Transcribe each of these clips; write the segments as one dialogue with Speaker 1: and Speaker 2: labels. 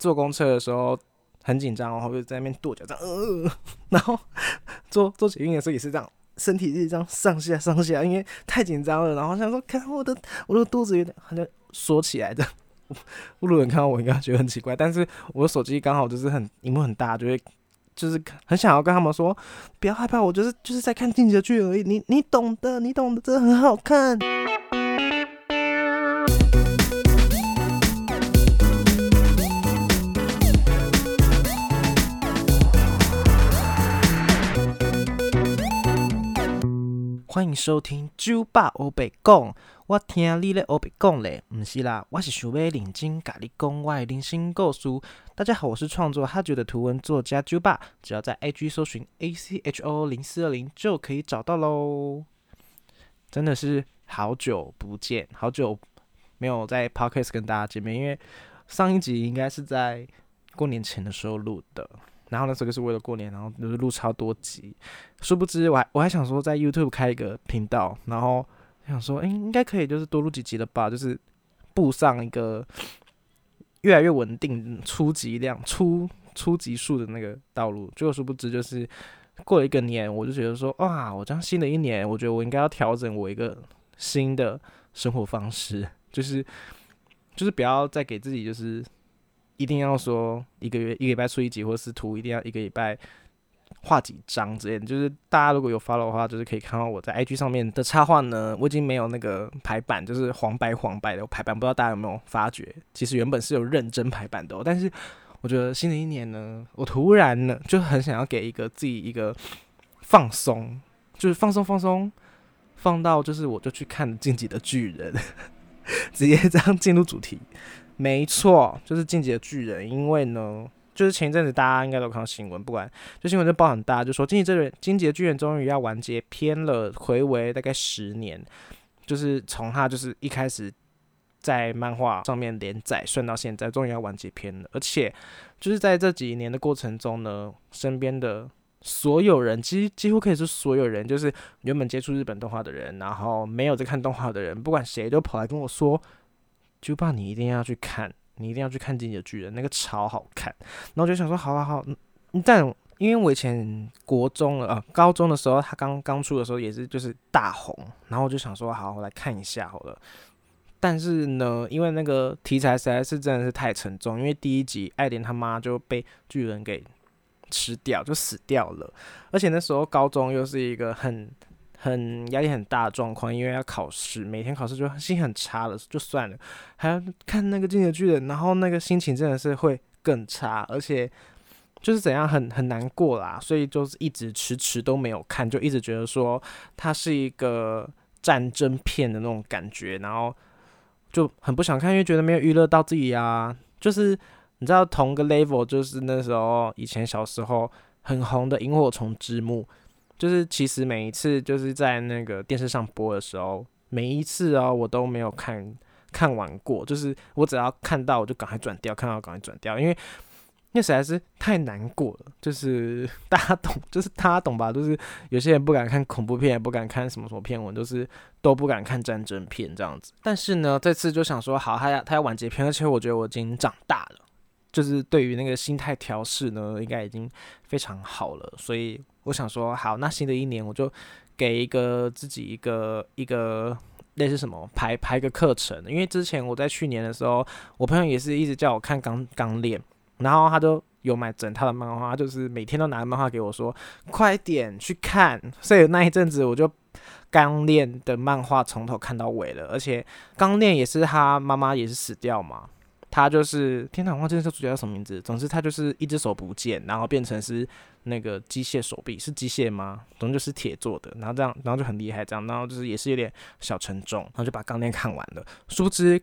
Speaker 1: 坐公车的时候很紧张，然后就在那边跺脚这样，呃，然后做做捷运的时候也是这样，身体是这样上下上下，因为太紧张了，然后想说看我的我的肚子有点好像缩起来的。路人看到我应该觉得很奇怪，但是我的手机刚好就是很荧幕很大，就会就是很想要跟他们说，不要害怕，我就是就是在看《进击的巨人》而已，你你懂的，你懂的，真的很好看。欢迎收听酒吧欧北讲，我听你咧欧北讲咧，毋是啦，我是想要认真甲你讲我的人生故事。大家好，我是创作哈觉的图文作家酒吧，只要在 IG 搜寻 A C H O 零四二零就可以找到喽。真的是好久不见，好久没有在 Podcast 跟大家见面，因为上一集应该是在过年前的时候录的。然后那时候就是为了过年，然后就是录超多集，殊不知我还我还想说在 YouTube 开一个频道，然后想说，哎，应该可以就是多录几集了吧，就是步上一个越来越稳定、初级量、初初级数的那个道路。结果殊不知就是过了一个年，我就觉得说，哇，我这样新的一年，我觉得我应该要调整我一个新的生活方式，就是就是不要再给自己就是。一定要说一个月一个礼拜出一集，或者是图一定要一个礼拜画几张之类的。就是大家如果有 follow 的话，就是可以看到我在 IG 上面的插画呢。我已经没有那个排版，就是黄白黄白的排版，不知道大家有没有发觉？其实原本是有认真排版的。哦。但是我觉得新的一年呢，我突然呢就很想要给一个自己一个放松，就是放松放松，放到就是我就去看《进击的巨人》，直接这样进入主题。没错，就是进击的巨人。因为呢，就是前一阵子大家应该都看到新闻，不管就新闻就报很大，就说进击这人，进击的巨人终于要完结篇了，回违大概十年，就是从他就是一开始在漫画上面连载，算到现在，终于要完结篇了。而且就是在这几年的过程中呢，身边的所有人，几几乎可以是所有人，就是原本接触日本动画的人，然后没有在看动画的人，不管谁都跑来跟我说。就怕你一定要去看，你一定要去看《进击的巨人》，那个超好看。然后我就想说，好好好，但因为我以前国中了啊，高中的时候他刚刚出的时候也是就是大红，然后我就想说，好，我来看一下好了。但是呢，因为那个题材实在是真的是太沉重，因为第一集爱莲他妈就被巨人给吃掉，就死掉了，而且那时候高中又是一个很。很压力很大的状况，因为要考试，每天考试就心很差了，就算了，还要看那个《进击巨人》，然后那个心情真的是会更差，而且就是怎样很很难过啦，所以就是一直迟迟都没有看，就一直觉得说它是一个战争片的那种感觉，然后就很不想看，因为觉得没有娱乐到自己啊。就是你知道同个 level，就是那时候以前小时候很红的《萤火虫之墓》。就是其实每一次就是在那个电视上播的时候，每一次哦我都没有看看完过。就是我只要看到我就赶快转掉，看到赶快转掉，因为那实在是太难过了。就是 大家懂，就是大家懂吧？就是有些人不敢看恐怖片，也不敢看什么什么片文，都是都不敢看战争片这样子。但是呢，这次就想说，好，他要他要完结篇，而且我觉得我已经长大了，就是对于那个心态调试呢，应该已经非常好了，所以。我想说，好，那新的一年我就给一个自己一个一个类似什么排排个课程，因为之前我在去年的时候，我朋友也是一直叫我看《钢钢炼》，然后他都有买整套的漫画，就是每天都拿漫画给我说，快点去看。所以那一阵子我就《钢炼》的漫画从头看到尾了，而且《钢炼》也是他妈妈也是死掉嘛。他就是天堂，忘记这主角叫什么名字。总之，他就是一只手不见，然后变成是那个机械手臂，是机械吗？总之就是铁做的。然后这样，然后就很厉害，这样，然后就是也是有点小沉重。然后就把钢链看完了。殊不知，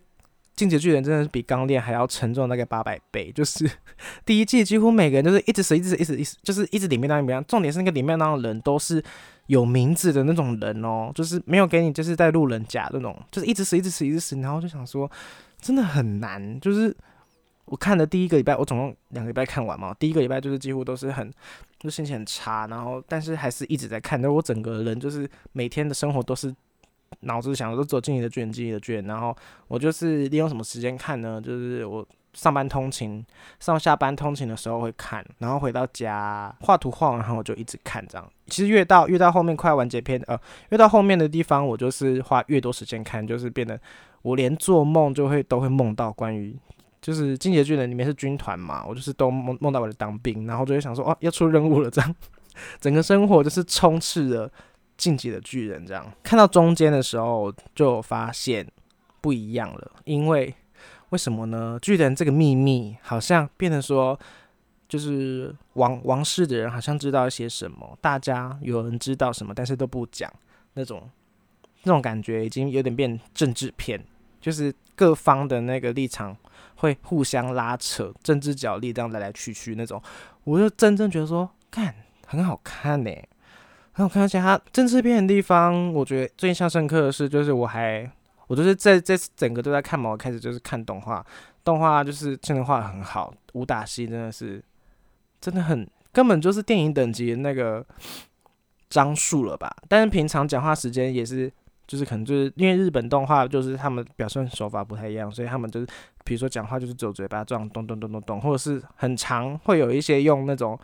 Speaker 1: 进阶巨人真的是比钢链还要沉重大概八百倍。就是第一季几乎每个人都是一直死，一直死，一直一直就是一直里面那里面。重点是那个里面那的人都是有名字的那种人哦，就是没有给你就是在路人甲那种，就是一直死，一直死，一直死。然后就想说。真的很难，就是我看的第一个礼拜，我总共两个礼拜看完嘛。第一个礼拜就是几乎都是很，就心情很差，然后但是还是一直在看。那我整个人就是每天的生活都是脑子想的都走进你的卷，进你的卷。然后我就是利用什么时间看呢？就是我上班通勤、上下班通勤的时候会看，然后回到家画图画完，然后我就一直看这样。其实越到越到后面快完结篇，呃，越到后面的地方，我就是花越多时间看，就是变得我连做梦就会都会梦到关于就是《进阶巨人》里面是军团嘛，我就是都梦梦到我在当兵，然后就会想说哦要出任务了这样，整个生活就是充斥着进击的巨人这样。看到中间的时候就发现不一样了，因为。为什么呢？巨人这个秘密好像变得说，就是王王室的人好像知道一些什么，大家有人知道什么，但是都不讲，那种那种感觉已经有点变政治片，就是各方的那个立场会互相拉扯，政治角力这样来来去去那种，我就真正觉得说，看很好看呢，很好看，而且它政治片的地方，我觉得最印象深刻的是，就是我还。我就是在这整个都在看嘛，我开始就是看动画，动画就是真的画很好，武打戏真的是真的很根本就是电影等级那个张数了吧？但是平常讲话时间也是，就是可能就是因为日本动画就是他们表现手法不太一样，所以他们就是比如说讲话就是走嘴巴这样咚咚咚咚咚，或者是很长，会有一些用那种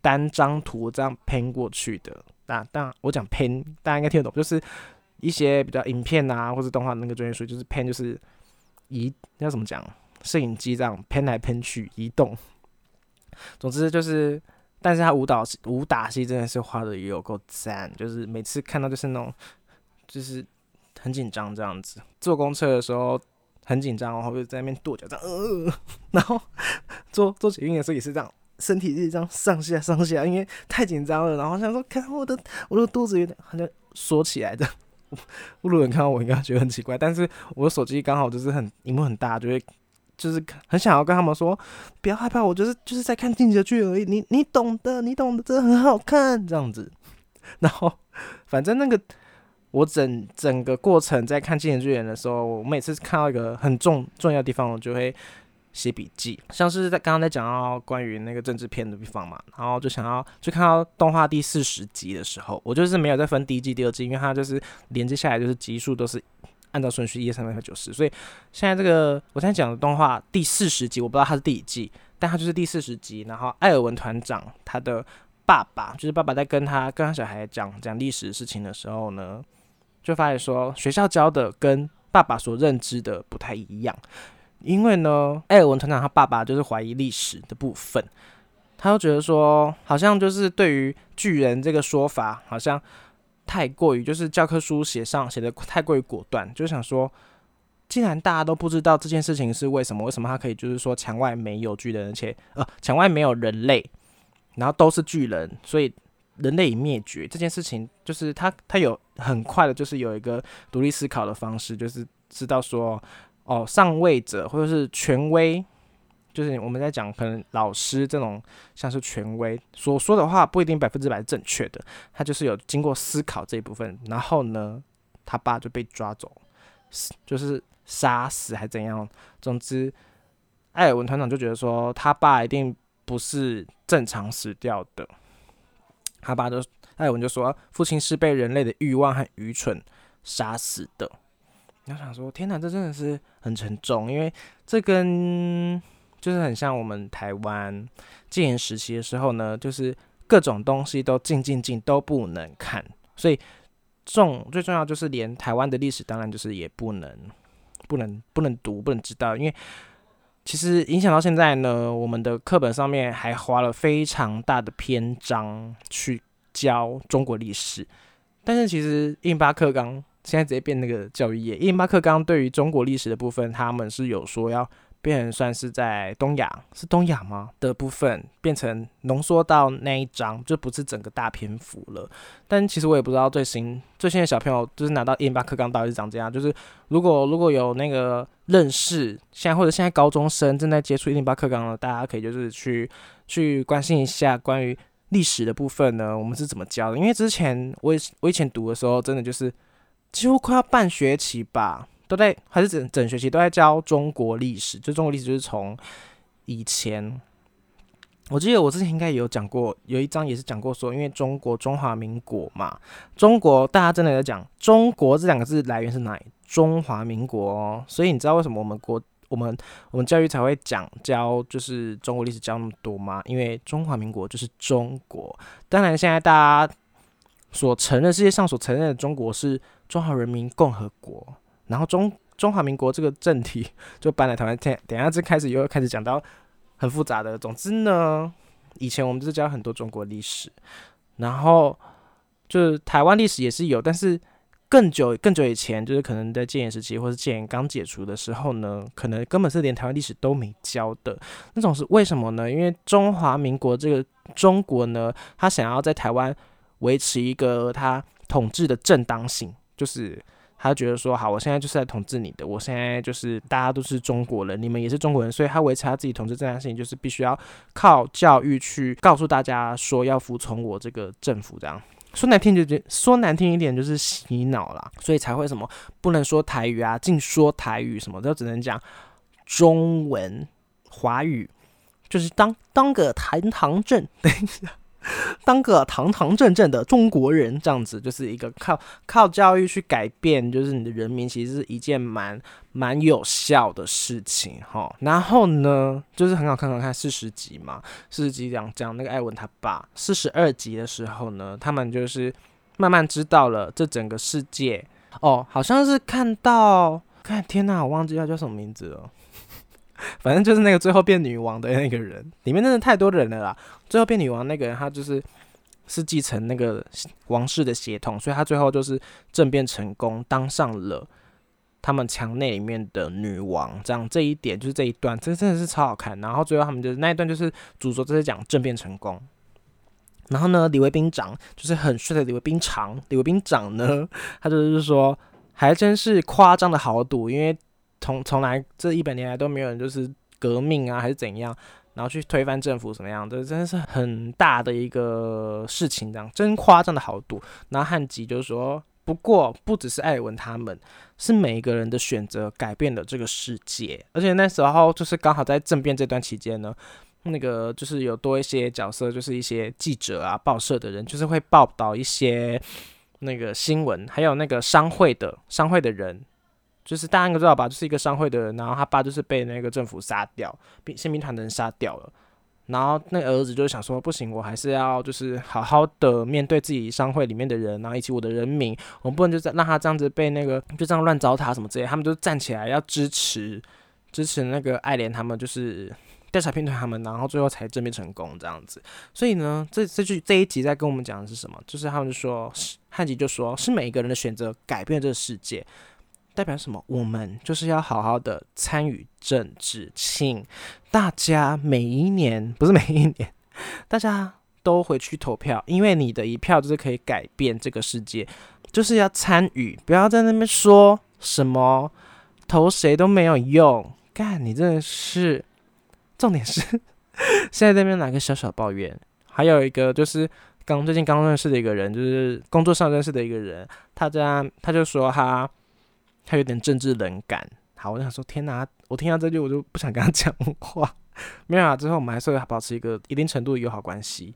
Speaker 1: 单张图这样喷过去的。那当然我讲喷，大家应该听得懂，就是。一些比较影片啊，或者动画那个专业术语，就是拼就是移，要怎么讲？摄影机这样喷来喷去移动。总之就是，但是他舞蹈武打戏真的是画的也有够赞，就是每次看到就是那种，就是很紧张这样子。坐公车的时候很紧张，然后就在那边跺脚这样，呃，然后 做做捷运的时候也是这样，身体是这样上下上下，因为太紧张了。然后想说，看我的我的肚子有点好像缩起来的。路人看到我应该觉得很奇怪，但是我的手机刚好就是很荧幕很大，就会就是很想要跟他们说，不要害怕，我就是就是在看进击的剧而已，你你懂的，你懂的，真的很好看这样子。然后反正那个我整整个过程在看进击巨人的时候，我每次看到一个很重重要的地方，我就会。写笔记，像是在刚刚在讲到关于那个政治片的地方嘛，然后就想要就看到动画第四十集的时候，我就是没有再分第一季、第二季，因为它就是连接下来就是集数都是按照顺序一、二、三、四、五、六、九、十，所以现在这个我现在讲的动画第四十集，我不知道它是第几季，但它就是第四十集。然后艾尔文团长他的爸爸，就是爸爸在跟他跟他小孩讲讲历史事情的时候呢，就发现说学校教的跟爸爸所认知的不太一样。因为呢，艾尔文团长他爸爸就是怀疑历史的部分，他就觉得说，好像就是对于巨人这个说法，好像太过于就是教科书写上写的太过于果断，就想说，既然大家都不知道这件事情是为什么，为什么他可以就是说墙外没有巨人，而且呃墙外没有人类，然后都是巨人，所以人类已灭绝这件事情，就是他他有很快的，就是有一个独立思考的方式，就是知道说。哦，上位者或者是权威，就是我们在讲，可能老师这种像是权威所说的话，不一定百分之百是正确的。他就是有经过思考这一部分，然后呢，他爸就被抓走，就是杀死还怎样？总之，艾尔文团长就觉得说，他爸一定不是正常死掉的。他爸就艾尔文就说，父亲是被人类的欲望和愚蠢杀死的。你要想说，天哪，这真的是很沉重，因为这跟就是很像我们台湾戒严时期的时候呢，就是各种东西都禁禁禁都不能看，所以重最重要就是连台湾的历史，当然就是也不能不能不能读，不能知道，因为其实影响到现在呢，我们的课本上面还花了非常大的篇章去教中国历史，但是其实印巴克刚。现在直接变那个教育业，印巴克刚对于中国历史的部分，他们是有说要变成算是在东亚，是东亚吗的部分变成浓缩到那一章，就不是整个大篇幅了。但其实我也不知道最新最新的小朋友就是拿到印巴克刚到底是长这样。就是如果如果有那个认识，现在或者现在高中生正在接触印巴克刚的，大家可以就是去去关心一下关于历史的部分呢，我们是怎么教的？因为之前我我以前读的时候，真的就是。几乎快要半学期吧，都在还是整整学期都在教中国历史。就中国历史就是从以前，我记得我之前应该有讲过，有一章也是讲过说，因为中国中华民国嘛，中国大家真的在讲中国这两个字来源是哪里？中华民国哦。所以你知道为什么我们国我们我们教育才会讲教就是中国历史教那么多吗，因为中华民国就是中国。当然，现在大家所承认世界上所承认的中国是中华人民共和国，然后中中华民国这个政体 就搬来台湾。等等下，这开始又开始讲到很复杂的。总之呢，以前我们就是教很多中国历史，然后就是台湾历史也是有，但是。更久更久以前，就是可能在戒严时期，或是戒严刚解除的时候呢，可能根本是连台湾历史都没教的那种是为什么呢？因为中华民国这个中国呢，他想要在台湾维持一个他统治的正当性，就是他觉得说，好，我现在就是在统治你的，我现在就是大家都是中国人，你们也是中国人，所以他维持他自己统治这件事情，就是必须要靠教育去告诉大家说要服从我这个政府这样。说难听就说难听一点就是洗脑啦，所以才会什么不能说台语啊，净说台语什么，都只能讲中文、华语，就是当当个堂堂正，等一下。当个堂堂正正的中国人，这样子就是一个靠靠教育去改变，就是你的人民，其实是一件蛮蛮有效的事情哈。然后呢，就是很好看，好看四十集嘛，四十集讲讲那个艾文他爸。四十二集的时候呢，他们就是慢慢知道了这整个世界哦，好像是看到，看天哪，我忘记他叫什么名字了。反正就是那个最后变女王的那个人，里面真的太多人了啦。最后变女王那个人，他就是是继承那个王室的血统，所以他最后就是政变成功，当上了他们墙内里面的女王。这样这一点就是这一段，这真的是超好看。然后最后他们就是那一段就是主轴，就是讲政变成功。然后呢，李卫兵长就是很帅的李卫兵长，李卫兵长呢，他就是说还真是夸张的豪赌，因为。从从来这一百年来都没有人就是革命啊还是怎样，然后去推翻政府什么样的，真的是很大的一个事情，这样真夸张的豪赌。然后汉吉就是说，不过不只是艾文他们，是每一个人的选择改变了这个世界。而且那时候就是刚好在政变这段期间呢，那个就是有多一些角色，就是一些记者啊、报社的人，就是会报道一些那个新闻，还有那个商会的商会的人。就是大家应该知道吧，就是一个商会的人，然后他爸就是被那个政府杀掉，被宪兵团的人杀掉了。然后那儿子就是想说，不行，我还是要就是好好的面对自己商会里面的人，然后以及我的人民，我们不能就让他这样子被那个就这样乱糟蹋什么之类。他们就站起来要支持支持那个爱莲他们，就是调查片团他们，然后最后才正面成功这样子。所以呢，这这句这一集在跟我们讲的是什么？就是他们就说汉吉就说是每一个人的选择改变这个世界。代表什么？我们就是要好好的参与政治，请大家每一年不是每一年，大家都回去投票，因为你的一票就是可以改变这个世界，就是要参与，不要在那边说什么投谁都没有用。干，你真的是，重点是现在那边来个小小抱怨，还有一个就是刚最近刚认识的一个人，就是工作上认识的一个人，他这样他就说他。他有点政治冷感，好，我想说，天哪！我听到这句，我就不想跟他讲话。没有啊，之后我们还是会保持一个一定程度的友好关系。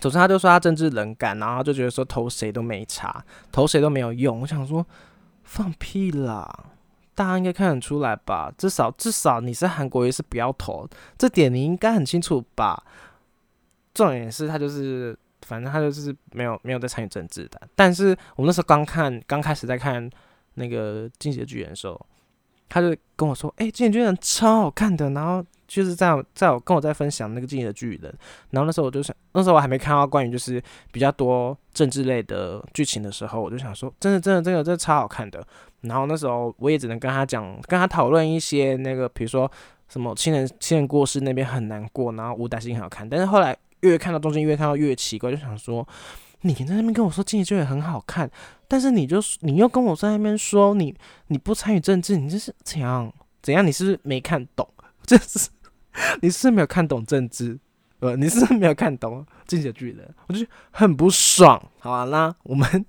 Speaker 1: 总之，他就说他政治冷感，然后就觉得说投谁都没差，投谁都没有用。我想说，放屁啦！大家应该看得出来吧？至少至少你是韩国，也是不要投，这点你应该很清楚吧？重点是他就是，反正他就是没有没有在参与政治的。但是我那时候刚看，刚开始在看。那个《进击的巨人》的时候，他就跟我说：“哎，《进击的巨人》超好看的。”然后就是在在我跟我在分享那个《进击的巨人》，然后那时候我就想，那时候我还没看到关于就是比较多政治类的剧情的时候，我就想说：“真的，真的，真的，真的超好看的。”然后那时候我也只能跟他讲，跟他讨论一些那个，比如说什么亲人亲人过世那边很难过，然后武打戏很好看。但是后来越看到中间越看到越奇怪，就想说。你在那边跟我说《进击巨人》很好看，但是你就你又跟我在那边说你你不参与政治，你这是怎样怎样？你是不是没看懂？这是你是没有看懂政治？呃，你是没有看懂《进击巨人》，我就很不爽。好啦，我们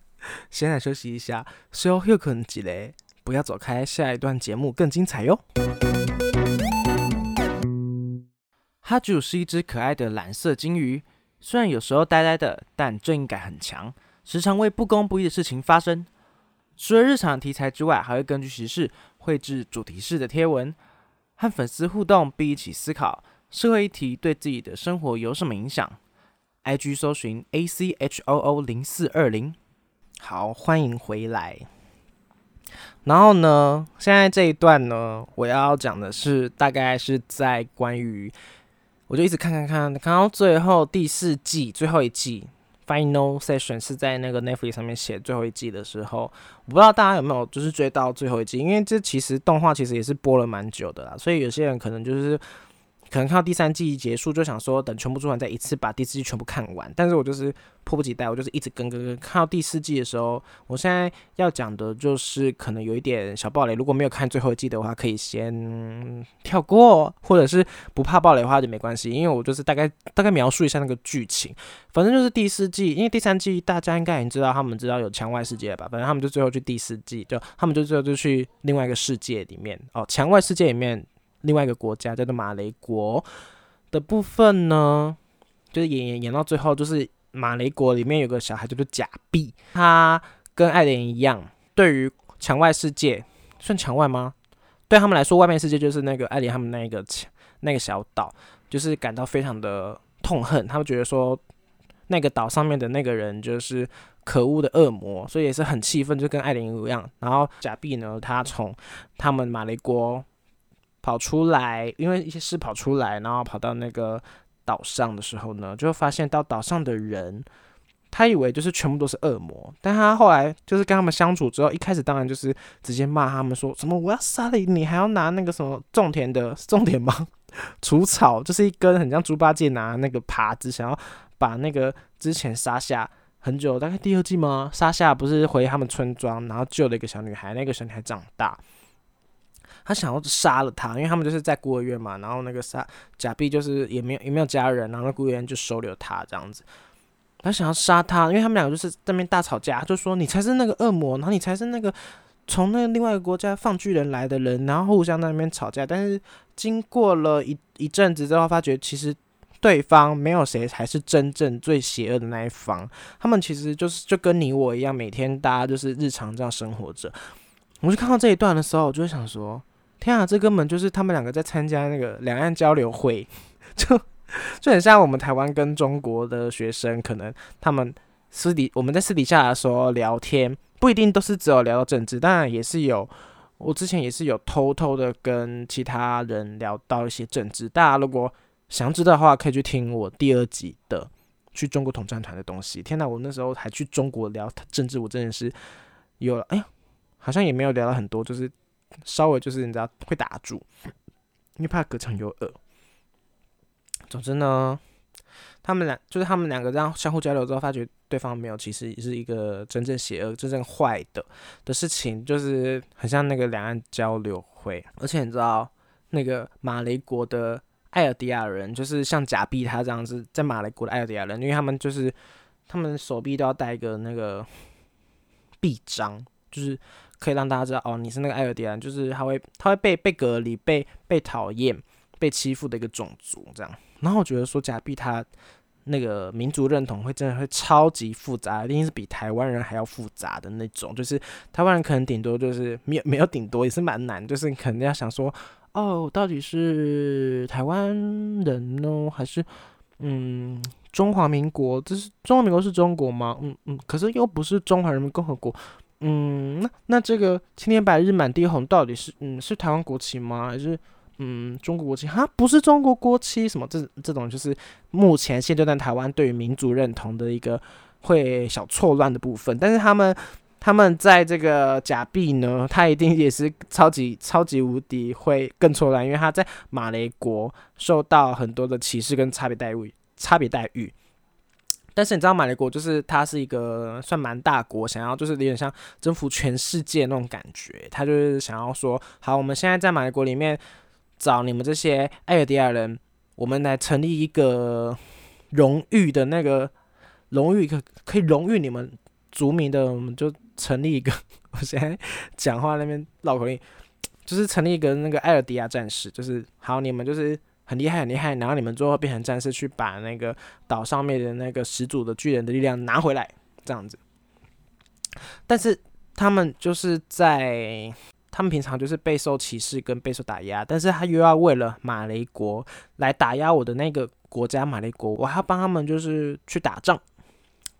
Speaker 1: 先来休息一下，休休可能几嘞，不要走开，下一段节目更精彩哟。哈主是一只可爱的蓝色金鱼。虽然有时候呆呆的，但正义感很强，时常为不公不义的事情发声。除了日常题材之外，还会根据时事绘制主题式的贴文，和粉丝互动，并一起思考社会议题对自己的生活有什么影响。IG 搜寻 A C H O O 零四二零。好，欢迎回来。然后呢，现在这一段呢，我要讲的是大概是在关于，我就一直看看看，看到最后第四季最后一季。Final Session 是在那个 Netflix 上面写最后一季的时候，我不知道大家有没有就是追到最后一季，因为这其实动画其实也是播了蛮久的啦，所以有些人可能就是。可能看到第三季结束，就想说等全部做完再一次把第四季全部看完。但是我就是迫不及待，我就是一直跟跟跟。看到第四季的时候，我现在要讲的就是可能有一点小暴雷。如果没有看最后一季的话，可以先跳过，或者是不怕暴雷的话就没关系。因为我就是大概大概描述一下那个剧情。反正就是第四季，因为第三季大家应该已经知道，他们知道有墙外世界吧？反正他们就最后去第四季，就他们就最后就去另外一个世界里面哦，墙外世界里面。另外一个国家叫做马雷国的部分呢，就是演演演到最后，就是马雷国里面有个小孩叫做假币，他跟爱莲一样，对于墙外世界算墙外吗？对他们来说，外面世界就是那个爱莲他们那个墙那个小岛，就是感到非常的痛恨，他们觉得说那个岛上面的那个人就是可恶的恶魔，所以也是很气愤，就跟爱莲一样。然后假币呢，他从他们马雷国。跑出来，因为一些事跑出来，然后跑到那个岛上的时候呢，就发现到岛上的人，他以为就是全部都是恶魔，但他后来就是跟他们相处之后，一开始当然就是直接骂他们说什么我要杀了你，还要拿那个什么种田的种田吗？除草，就是一根很像猪八戒拿那个耙子，想要把那个之前杀下很久，大概第二季吗？杀下不是回他们村庄，然后救了一个小女孩，那个小女孩长大。他想要杀了他，因为他们就是在孤儿院嘛，然后那个杀假币就是也没有也没有家人，然后那孤儿院就收留他这样子。他想要杀他，因为他们两个就是在那边大吵架，就说你才是那个恶魔，然后你才是那个从那另外一个国家放巨人来的人，然后互相在那边吵架。但是经过了一一阵子之后，发觉其实对方没有谁才是真正最邪恶的那一方，他们其实就是就跟你我一样，每天大家就是日常这样生活着。我就看到这一段的时候，我就想说。天啊，这根本就是他们两个在参加那个两岸交流会，就就很像我们台湾跟中国的学生，可能他们私底我们在私底下的时候聊天，不一定都是只有聊到政治，当然也是有，我之前也是有偷偷的跟其他人聊到一些政治。大家如果想知道的话，可以去听我第二集的去中国统战团的东西。天哪，我那时候还去中国聊政治，我真的是有了，哎呀，好像也没有聊到很多，就是。稍微就是你知道会打住，因为怕隔墙有耳。总之呢，他们俩就是他们两个这样相互交流之后，发觉对方没有，其实是一个真正邪恶、真正坏的的事情，就是很像那个两岸交流会。而且你知道，那个马雷国的艾尔迪亚人，就是像假币他这样子，在马雷国的艾尔迪亚人，因为他们就是他们手臂都要带一个那个臂章，就是。可以让大家知道哦，你是那个艾尔迪安，就是他会他会被被隔离、被被讨厌、被欺负的一个种族这样。然后我觉得说假币他那个民族认同会真的会超级复杂，一定是比台湾人还要复杂的那种。就是台湾人可能顶多就是没有没有顶多也是蛮难，就是你肯定要想说哦，到底是台湾人呢，还是嗯中华民国？这是中华民国是中国吗？嗯嗯，可是又不是中华人民共和国。嗯，那那这个青天白日满地红到底是嗯是台湾国旗吗？还是嗯中国国旗？哈，不是中国国旗，什么这这种就是目前现阶段台湾对于民族认同的一个会小错乱的部分。但是他们他们在这个假币呢，他一定也是超级超级无敌会更错乱，因为他在马雷国受到很多的歧视跟差别待遇，差别待遇。但是你知道马来国就是它是一个算蛮大国，想要就是有点像征服全世界那种感觉。他就是想要说，好，我们现在在马来国里面找你们这些艾尔迪亚人，我们来成立一个荣誉的那个荣誉可可以荣誉你们族民的，我们就成立一个。我现在讲话那边绕口令，就是成立一个那个艾尔迪亚战士，就是好，你们就是。很厉害，很厉害！然后你们最后变成战士，去把那个岛上面的那个始祖的巨人的力量拿回来，这样子。但是他们就是在他们平常就是备受歧视跟备受打压，但是他又要为了马雷国来打压我的那个国家马雷国，我还要帮他们就是去打仗，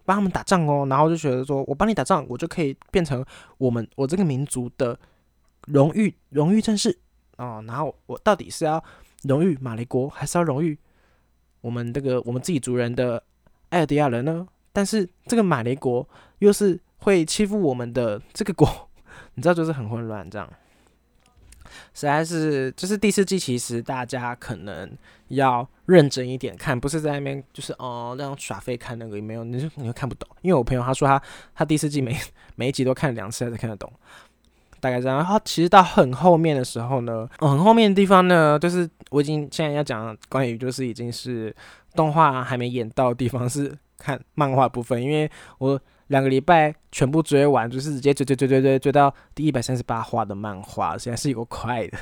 Speaker 1: 帮他们打仗哦，然后就觉得说我帮你打仗，我就可以变成我们我这个民族的荣誉荣誉战士哦，然后我到底是要荣誉马雷国，还是要荣誉我们这个我们自己族人的艾尔迪亚人呢？但是这个马雷国又是会欺负我们的这个国。你知道，就是很混乱，这样，实在是，就是第四季，其实大家可能要认真一点看，不是在那边就是哦那样耍废看那个没有，你就你会看不懂。因为我朋友他说他他第四季每每一集都看两次才看得懂，大概这样。然后其实到很后面的时候呢，很后面的地方呢，就是我已经现在要讲关于就是已经是动画还没演到的地方，是看漫画部分，因为我。两个礼拜全部追完，就是直接追追追追追追到第一百三十八话的漫画，现在是有快的。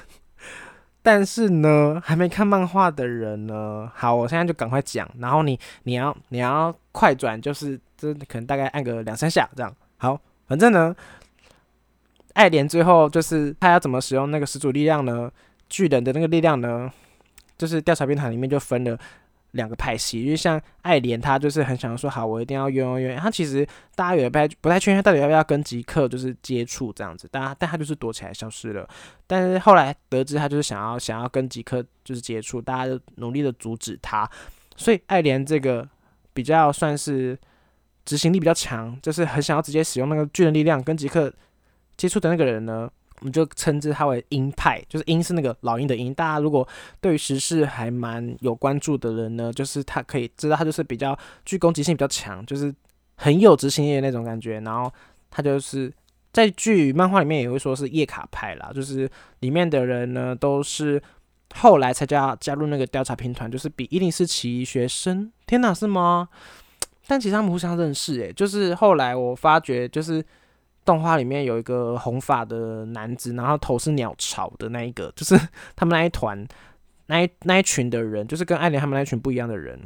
Speaker 1: 但是呢，还没看漫画的人呢，好，我现在就赶快讲。然后你你要你要快转，就是这可能大概按个两三下这样。好，反正呢，爱莲最后就是他要怎么使用那个始祖力量呢？巨人的那个力量呢？就是调查兵团里面就分了。两个派系，因为像爱莲，他就是很想说，好，我一定要用用用。他其实大家有不太不太确定，他到底要不要跟吉克就是接触这样子，但但他就是躲起来消失了。但是后来得知他就是想要想要跟吉克就是接触，大家就努力的阻止他。所以爱莲这个比较算是执行力比较强，就是很想要直接使用那个巨人力量跟吉克接触的那个人呢。我们就称之他为鹰派，就是鹰是那个老鹰的鹰。大家如果对于时事还蛮有关注的人呢，就是他可以知道他就是比较具攻击性比较强，就是很有执行力的那种感觉。然后他就是在剧漫画里面也会说是叶卡派啦，就是里面的人呢都是后来才加加入那个调查兵团，就是比一零四奇学生。天哪，是吗？但其实他们互相认识，诶，就是后来我发觉就是。动画里面有一个红发的男子，然后头是鸟巢的那一个，就是他们那一团那一那一群的人，就是跟爱莲他们那一群不一样的人，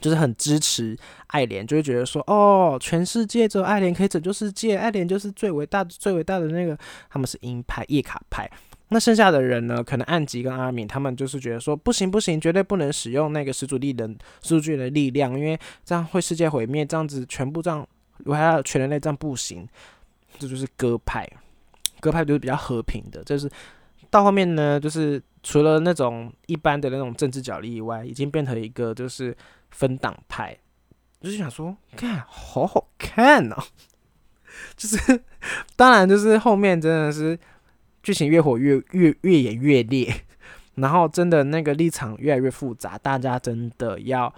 Speaker 1: 就是很支持爱莲，就会觉得说，哦，全世界只有爱莲可以拯救世界，爱莲就是最伟大、最伟大的那个。他们是鹰派、叶卡派。那剩下的人呢？可能暗吉跟阿敏他们就是觉得说，不行不行，绝对不能使用那个始祖力的数据的力量，因为这样会世界毁灭，这样子全部这样，我还要全人类这样不行。这就是鸽派，鸽派就是比较和平的。就是到后面呢，就是除了那种一般的那种政治角力以外，已经变成一个就是分党派。就是想说，看好好看哦。就是当然，就是后面真的是剧情越火越越越演越烈，然后真的那个立场越来越复杂，大家真的要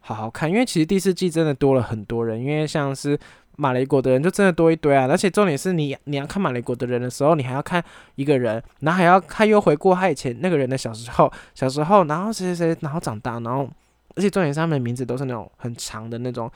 Speaker 1: 好好看，因为其实第四季真的多了很多人，因为像是。马雷国的人就真的多一堆啊！而且重点是你，你要看马雷国的人的时候，你还要看一个人，然后还要他又回顾他以前那个人的小时候，小时候，然后谁谁谁，然后长大，然后而且重点是他们的名字都是那种很长的那种，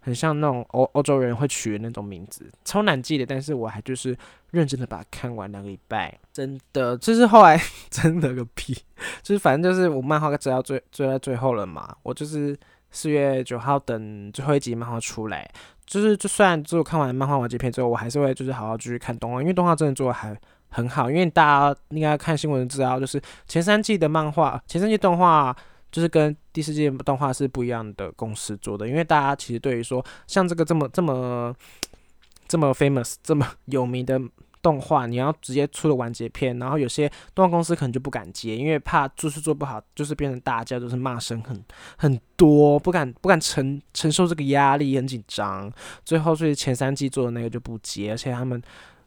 Speaker 1: 很像那种欧欧洲人会取的那种名字，超难记的。但是我还就是认真的把它看完两个礼拜，真的，就是后来 真的个屁，就是反正就是我漫画该追到最追到最后了嘛，我就是四月九号等最后一集漫画出来。就是，就算只有看完漫画完结篇之后，我还是会就是好好继续看动画，因为动画真的做的还很好。因为大家应该看新闻知道，就是前三季的漫画、前三季动画，就是跟第四季动画是不一样的公司做的。因为大家其实对于说像这个这么这么这么 famous、这么有名的。动画你要直接出了完结篇，然后有些动画公司可能就不敢接，因为怕就是做不好，就是变成大家都是骂声很很多，不敢不敢承承受这个压力，很紧张。最后所以前三季做的那个就不接，而且他们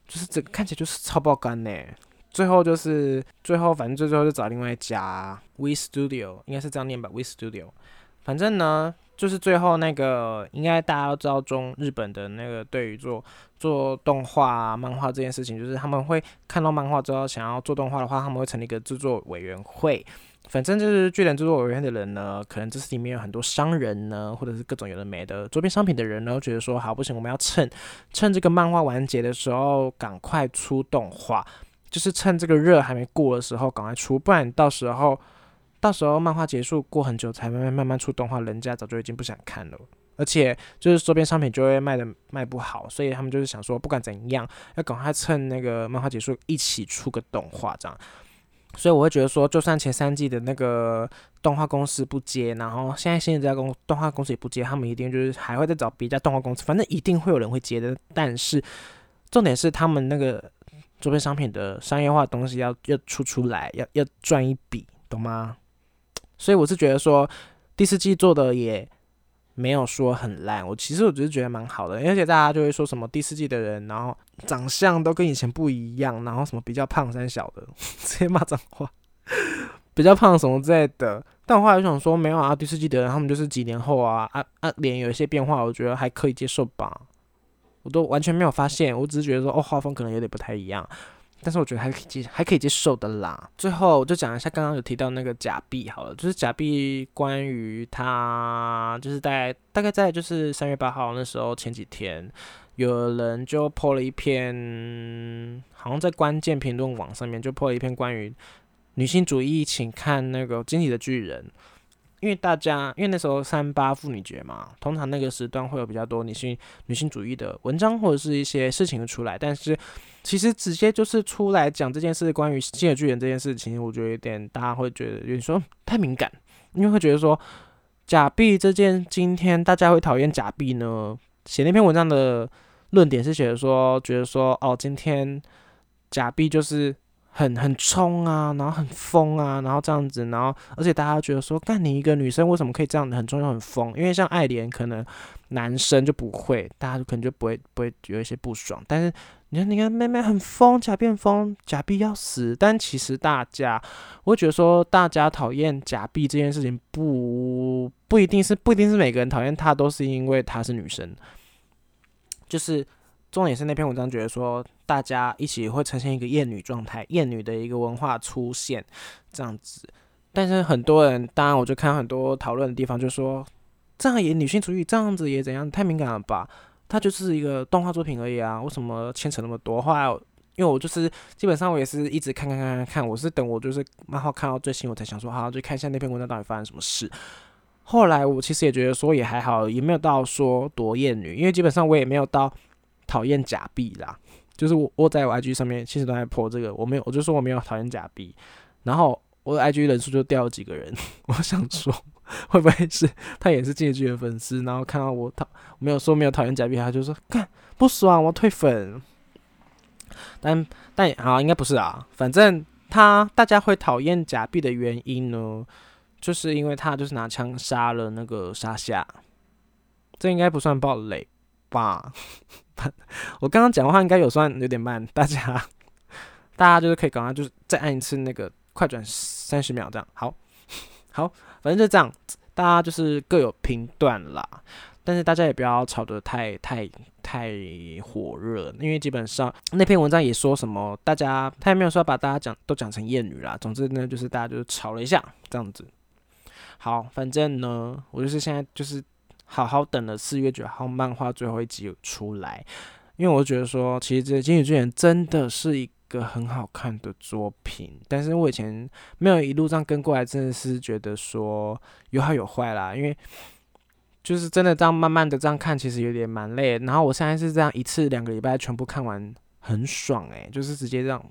Speaker 1: 就是整看起来就是超爆肝呢。最后就是最后反正最最后就找另外一家 We Studio，应该是这样念吧，We Studio。反正呢。就是最后那个，应该大家都知道，中日本的那个对于做做动画、漫画这件事情，就是他们会看到漫画之后，想要做动画的话，他们会成立一个制作委员会。反正就是巨人制作委员会的人呢，可能这是里面有很多商人呢，或者是各种有的没的周边商品的人呢，觉得说好不行，我们要趁趁这个漫画完结的时候赶快出动画，就是趁这个热还没过的时候赶快出，不然到时候。到时候漫画结束过很久才慢慢慢慢出动画，人家早就已经不想看了。而且就是周边商品就会卖的卖不好，所以他们就是想说，不管怎样，要赶快趁那个漫画结束一起出个动画这样。所以我会觉得说，就算前三季的那个动画公司不接，然后现在新的这家公动画公司也不接，他们一定就是还会再找别家动画公司，反正一定会有人会接的。但是重点是他们那个周边商品的商业化东西要要出出来，要要赚一笔，懂吗？所以我是觉得说，第四季做的也。没有说很烂，我其实我只是觉得蛮好的，而且大家就会说什么第四季的人，然后长相都跟以前不一样，然后什么比较胖、三小的，直接骂脏话，比较胖什么之类的。但我后来想说，没有啊，第四季的人他们就是几年后啊啊啊，脸有一些变化，我觉得还可以接受吧。我都完全没有发现，我只是觉得说，哦，画风可能有点不太一样。但是我觉得还可以接，还可以接受的啦。最后我就讲一下刚刚有提到那个假币好了，就是假币关于它，就是在大概在就是三月八号那时候前几天，有人就破了一篇，好像在关键评论网上面就破了一篇关于女性主义，请看那个《经济的巨人》。因为大家，因为那时候三八妇女节嘛，通常那个时段会有比较多女性女性主义的文章或者是一些事情出来，但是其实直接就是出来讲这件事，关于新的巨人这件事情，我觉得有点大家会觉得有点说太敏感，因为会觉得说假币这件，今天大家会讨厌假币呢？写那篇文章的论点是写的说，觉得说哦，今天假币就是。很很冲啊，然后很疯啊，然后这样子，然后而且大家觉得说，干你一个女生为什么可以这样子很冲又很疯？因为像爱莲可能男生就不会，大家就可能就不会不会有一些不爽。但是你看，你看妹妹很疯，假变疯，假币要死。但其实大家，我觉得说，大家讨厌假币这件事情，不不一定是不一定是每个人讨厌她都是因为她是女生，就是。重点是那篇文章觉得说，大家一起会呈现一个厌女状态，厌女的一个文化出现这样子。但是很多人，当然我就看很多讨论的地方，就说这样也女性主义，这样子也怎样，太敏感了吧？它就是一个动画作品而已啊，为什么牵扯那么多？后来因为我就是基本上我也是一直看看看看看，我是等我就是漫画看到最新，我才想说好，就看一下那篇文章到底发生什么事。后来我其实也觉得说也还好，也没有到说多厌女，因为基本上我也没有到。讨厌假币啦，就是我我在我 IG 上面其实都在破这个，我没有，我就说我没有讨厌假币，然后我的 IG 人数就掉了几个人，我想说会不会是他也是进击的粉丝，然后看到我讨没有说没有讨厌假币，他就说干不爽，我要退粉。但但啊，应该不是啊，反正他大家会讨厌假币的原因呢，就是因为他就是拿枪杀了那个沙夏，这应该不算暴雷吧。我刚刚讲话应该有算有点慢，大家 大家就是可以赶快就是再按一次那个快转三十秒这样，好好，反正就这样，大家就是各有评断啦，但是大家也不要吵得太太太火热，因为基本上那篇文章也说什么，大家他也没有说把大家讲都讲成厌女啦，总之呢就是大家就是吵了一下这样子，好，反正呢我就是现在就是。好好等了四月九号漫画最后一集出来，因为我觉得说，其实这《金曲巨人》真的是一个很好看的作品，但是我以前没有一路上跟过来，真的是觉得说有好有坏啦，因为就是真的这样慢慢的这样看，其实有点蛮累。然后我现在是这样一次两个礼拜全部看完，很爽诶，就是直接这样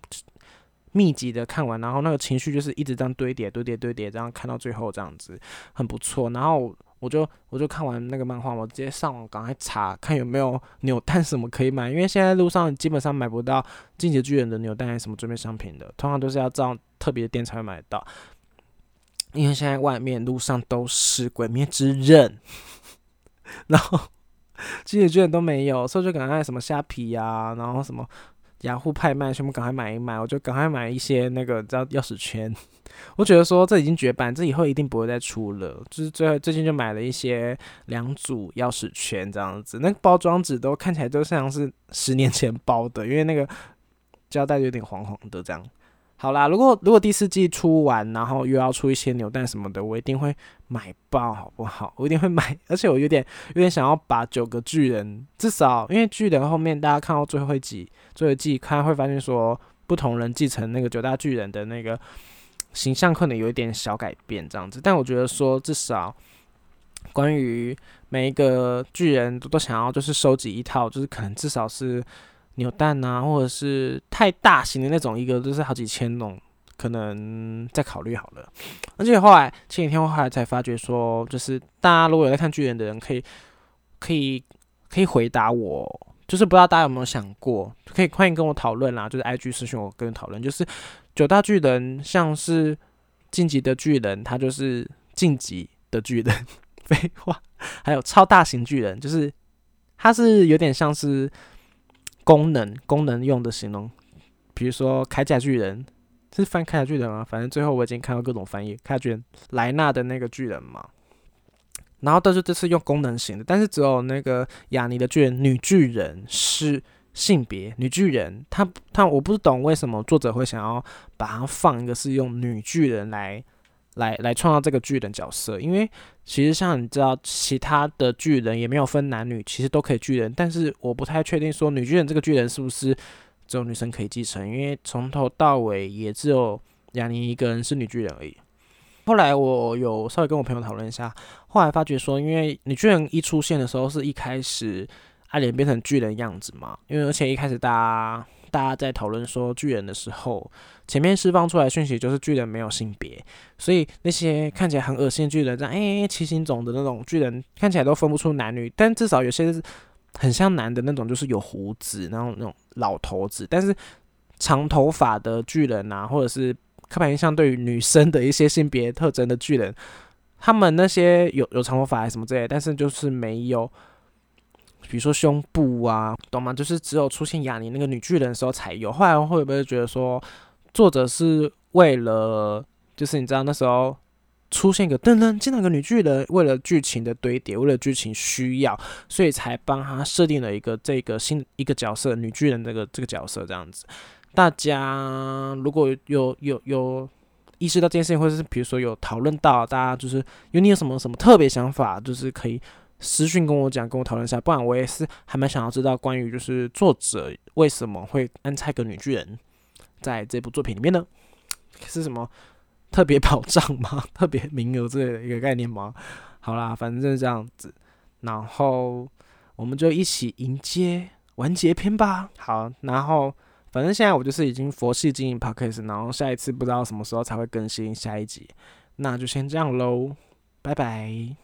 Speaker 1: 密集的看完，然后那个情绪就是一直这样堆叠、堆叠、堆叠，这样看到最后这样子很不错。然后。我就我就看完那个漫画，我直接上网赶快查看有没有扭蛋什么可以买，因为现在路上基本上买不到《进击巨人》的扭蛋还是什么周边商品的，通常都是要这特别的店才会买到。因为现在外面路上都是《鬼灭之刃》，然后《进击巨人》都没有，所以就赶快什么虾皮呀，然后什么。雅虎拍卖全部赶快买一买，我就赶快买一些那个叫钥匙圈。我觉得说这已经绝版，这以后一定不会再出了。就是最后最近就买了一些两组钥匙圈这样子，那个包装纸都看起来都像是十年前包的，因为那个胶带有点黄黄的这样。好啦，如果如果第四季出完，然后又要出一些扭蛋什么的，我一定会买爆，好不好？我一定会买，而且我有点有点想要把九个巨人，至少因为巨人后面大家看到最后一集，最后一季看会发现说不同人继承那个九大巨人的那个形象可能有一点小改变这样子，但我觉得说至少关于每一个巨人都都想要就是收集一套，就是可能至少是扭蛋啊，或者是太大型的那种，一个就是好几千那种，可能再考虑好了。而且后来前几天我后来才发觉说，就是大家如果有在看巨人的人，可以可以可以回答我，就是不知道大家有没有想过，可以欢迎跟我讨论啦，就是 IG 私讯我跟讨论，就是九大巨人像是晋级的巨人，他就是晋级的巨人。废话，还有超大型巨人，就是它是有点像是功能功能用的形容，比如说铠甲巨人是翻铠甲巨人吗？反正最后我已经看到各种翻译，铠甲巨人莱纳的那个巨人嘛。然后但是这次用功能型的，但是只有那个雅尼的巨人女巨人是性别女巨人，她她我不懂为什么作者会想要把它放一个是用女巨人来。来来创造这个巨人角色，因为其实像你知道，其他的巨人也没有分男女，其实都可以巨人。但是我不太确定说女巨人这个巨人是不是只有女生可以继承，因为从头到尾也只有雅尼一个人是女巨人而已。后来我有稍微跟我朋友讨论一下，后来发觉说，因为女巨人一出现的时候是一开始阿莲变成巨人样子嘛，因为而且一开始大家。大家在讨论说巨人的时候，前面释放出来讯息就是巨人没有性别，所以那些看起来很恶心的巨人，这样哎七星种的那种巨人看起来都分不出男女，但至少有些很像男的那种，就是有胡子，然后那种老头子，但是长头发的巨人啊，或者是刻板印象对于女生的一些性别特征的巨人，他们那些有有长头发还什么之类，但是就是没有。比如说胸部啊，懂吗？就是只有出现雅尼那个女巨人的时候才有。后来会不会觉得说，作者是为了，就是你知道那时候出现一个噔噔，见到一个女巨人，为了剧情的堆叠，为了剧情需要，所以才帮他设定了一个这个新一个角色女巨人这个这个角色这样子。大家如果有有有意识到这件事情，或者是比如说有讨论到，大家就是有你有什么什么特别想法，就是可以。私讯跟我讲，跟我讨论一下，不然我也是还蛮想要知道关于就是作者为什么会安插个女巨人在这部作品里面呢？是什么特别保障吗？特别名额之类的一个概念吗？好啦，反正就这样子，然后我们就一起迎接完结篇吧。好，然后反正现在我就是已经佛系经营 podcast，然后下一次不知道什么时候才会更新下一集，那就先这样喽，拜拜。